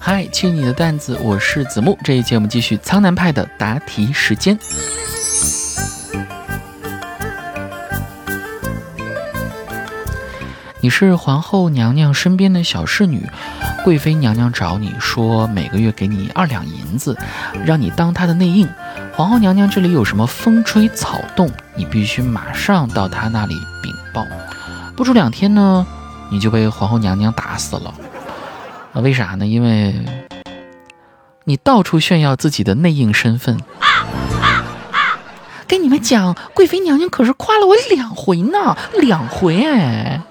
嗨，去你的段子，我是子木。这一节我们继续苍南派的答题时间。你是皇后娘娘身边的小侍女，贵妃娘娘找你说每个月给你二两银子，让你当她的内应。皇后娘娘这里有什么风吹草动，你必须马上到她那里禀报。不出两天呢，你就被皇后娘娘打死了。为啥呢？因为你到处炫耀自己的内应身份。跟你们讲，贵妃娘娘可是夸了我两回呢，两回哎。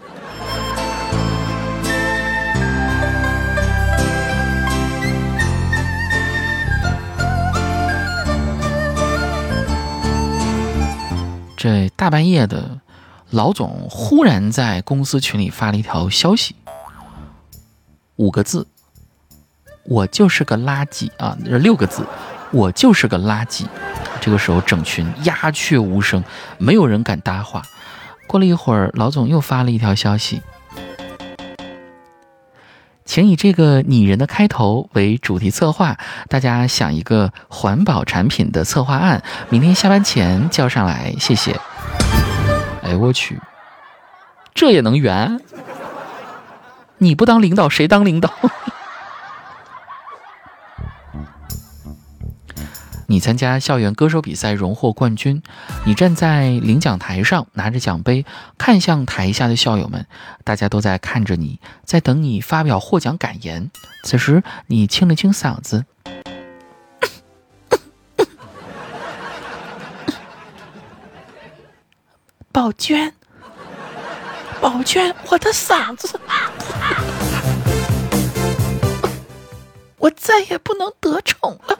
这大半夜的，老总忽然在公司群里发了一条消息，五个字：“我就是个垃圾啊！”六个字：“我就是个垃圾。”这个时候，整群鸦雀无声，没有人敢搭话。过了一会儿，老总又发了一条消息。请以这个拟人的开头为主题策划，大家想一个环保产品的策划案，明天下班前交上来，谢谢。哎，我去，这也能圆？你不当领导谁当领导？你参加校园歌手比赛荣获冠军，你站在领奖台上拿着奖杯，看向台下的校友们，大家都在看着你，在等你发表获奖感言。此时你清了清嗓子，宝娟，宝娟，我的嗓子，我再也不能得宠了。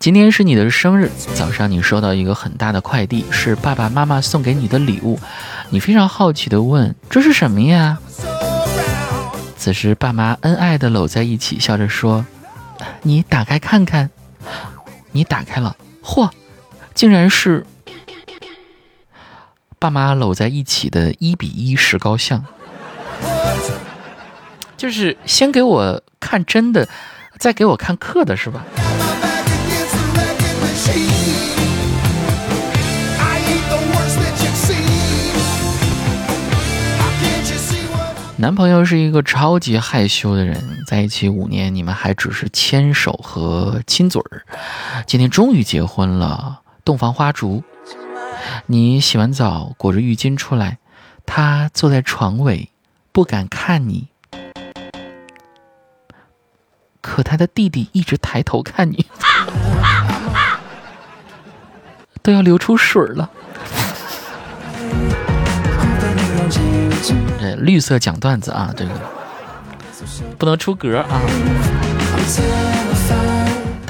今天是你的生日，早上你收到一个很大的快递，是爸爸妈妈送给你的礼物。你非常好奇的问：“这是什么呀？”此时爸妈恩爱的搂在一起，笑着说：“你打开看看。”你打开了，嚯，竟然是爸妈搂在一起的一比一石膏像。就是先给我看真的，再给我看刻的，是吧？男朋友是一个超级害羞的人，在一起五年，你们还只是牵手和亲嘴儿。今天终于结婚了，洞房花烛。你洗完澡裹着浴巾出来，他坐在床尾，不敢看你。可他的弟弟一直抬头看你，都要流出水了。呃，绿色讲段子啊，这个不能出格啊。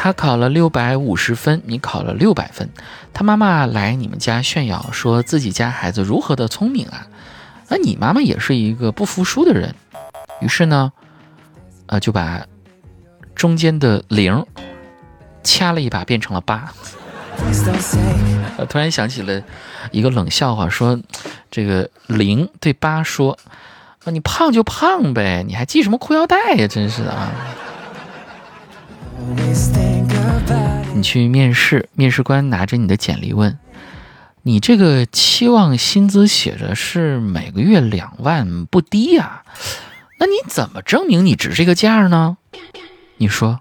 他考了六百五十分，你考了六百分。他妈妈来你们家炫耀，说自己家孩子如何的聪明啊。那你妈妈也是一个不服输的人，于是呢，呃，就把中间的零掐了一把，变成了八。呃，突然想起了一个冷笑话，说。这个零对八说：“啊，你胖就胖呗，你还系什么裤腰带呀？真是的啊！”你去面试，面试官拿着你的简历问：“你这个期望薪资写着是每个月两万，不低呀？那你怎么证明你值这个价呢？”你说：“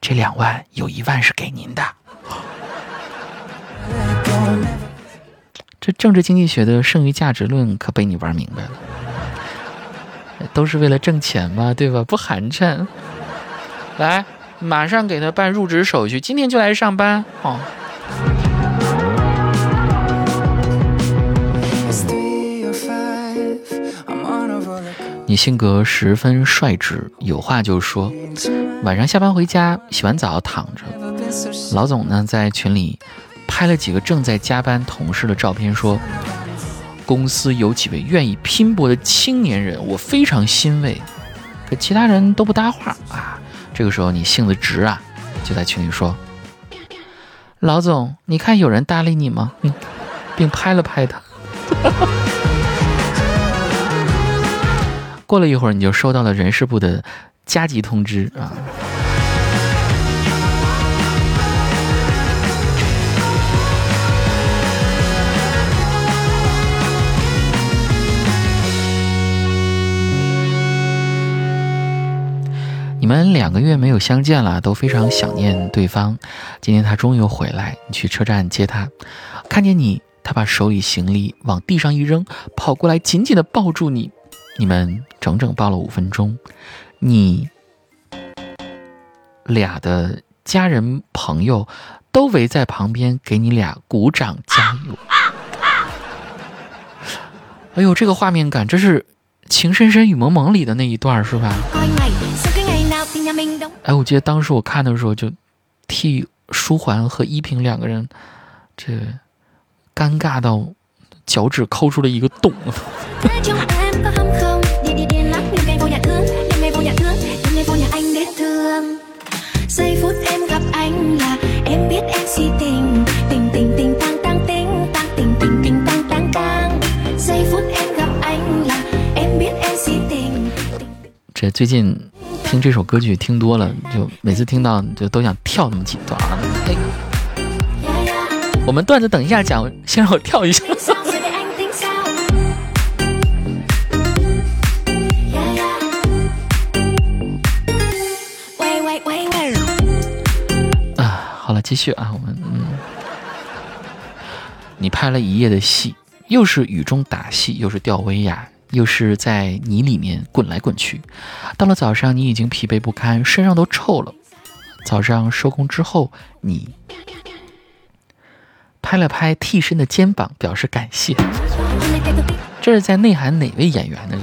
这两万有一万是给您的。”这政治经济学的剩余价值论可被你玩明白了，都是为了挣钱嘛，对吧？不寒碜。来，马上给他办入职手续，今天就来上班。哦。你性格十分率直，有话就说。晚上下班回家，洗完澡躺着，老总呢在群里。拍了几个正在加班同事的照片，说公司有几位愿意拼搏的青年人，我非常欣慰。可其他人都不搭话啊。这个时候你性子直啊，就在群里说：“老总，你看有人搭理你吗？并拍了拍他。过了一会儿，你就收到了人事部的加急通知啊。你们两个月没有相见了，都非常想念对方。今天他终于回来，你去车站接他，看见你，他把手里行李往地上一扔，跑过来紧紧的抱住你。你们整整抱了五分钟，你俩的家人朋友都围在旁边给你俩鼓掌加油。哎呦，这个画面感，这是《情深深雨蒙蒙》里的那一段是吧？哎，我记得当时我看的时候，就替舒缓和依萍两个人，这尴尬到脚趾抠出了一个洞。这最近。听这首歌曲听多了，就每次听到就都想跳那么几段。啊，我们段子等一下讲，先让我跳一下。啊，好了，继续啊，我们嗯，你拍了一夜的戏，又是雨中打戏，又是吊威亚。又是在泥里面滚来滚去，到了早上，你已经疲惫不堪，身上都臭了。早上收工之后，你拍了拍替身的肩膀，表示感谢。这是在内涵哪位演员呢？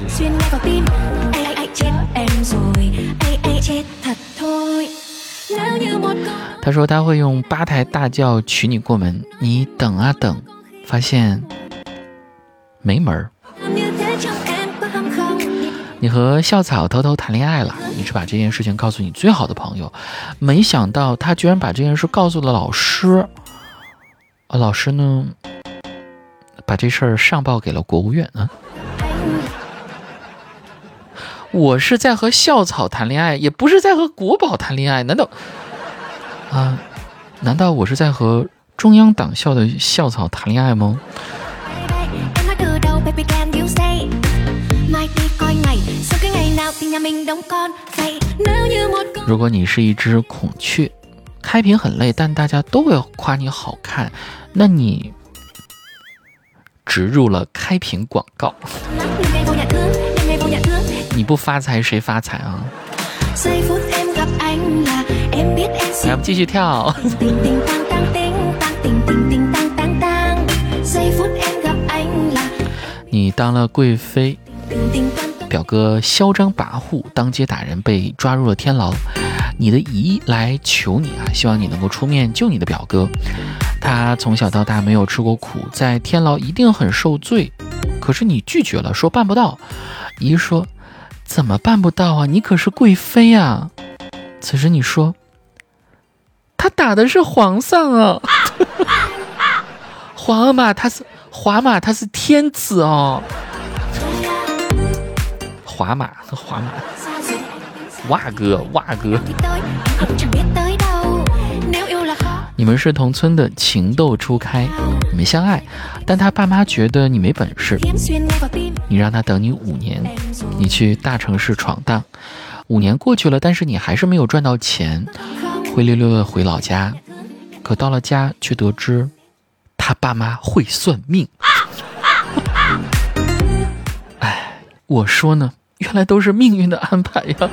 他说他会用八抬大轿娶你过门，你等啊等，发现没门儿。你和校草偷偷谈恋爱了，你是把这件事情告诉你最好的朋友，没想到他居然把这件事告诉了老师，啊，老师呢，把这事儿上报给了国务院啊。我是在和校草谈恋爱，也不是在和国宝谈恋爱，难道啊？难道我是在和中央党校的校草谈恋爱吗？如果你是一只孔雀，开屏很累，但大家都会夸你好看，那你植入了开屏广告，你不发财谁发财啊？来，我们继续跳。你当了贵妃。表哥嚣张跋扈，当街打人，被抓入了天牢。你的姨来求你啊，希望你能够出面救你的表哥。他从小到大没有吃过苦，在天牢一定很受罪。可是你拒绝了，说办不到。姨说：“怎么办不到啊？你可是贵妃啊！”此时你说：“他打的是皇上啊，皇阿玛他是皇马，他是天子哦。”华马和华马，哇哥哇哥，你们是同村的情窦初开，你们相爱，但他爸妈觉得你没本事，你让他等你五年，你去大城市闯荡，五年过去了，但是你还是没有赚到钱，灰溜溜的回老家，可到了家却得知他爸妈会算命，哎，我说呢。原来都是命运的安排呀！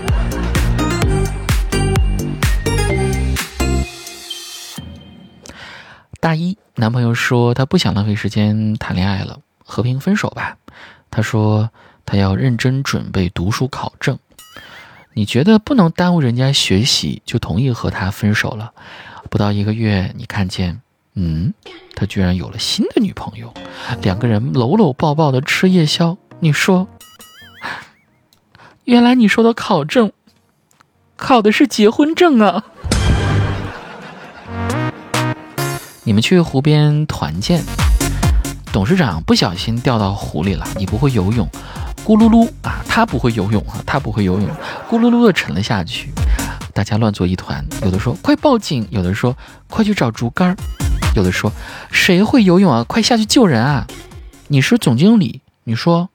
大一，男朋友说他不想浪费时间谈恋爱了，和平分手吧。他说他要认真准备读书考证。你觉得不能耽误人家学习，就同意和他分手了。不到一个月，你看见，嗯，他居然有了新的女朋友，两个人搂搂抱抱的吃夜宵。你说？原来你说的考证，考的是结婚证啊！你们去湖边团建，董事长不小心掉到湖里了，你不会游泳，咕噜噜啊，他不会游泳啊，他不会游泳，咕噜噜的沉了下去，大家乱作一团，有的说快报警，有的说快去找竹竿，有的说谁会游泳啊，快下去救人啊！你是总经理，你说，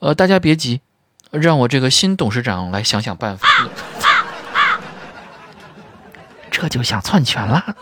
呃，大家别急，让我这个新董事长来想想办法。这就想篡权了。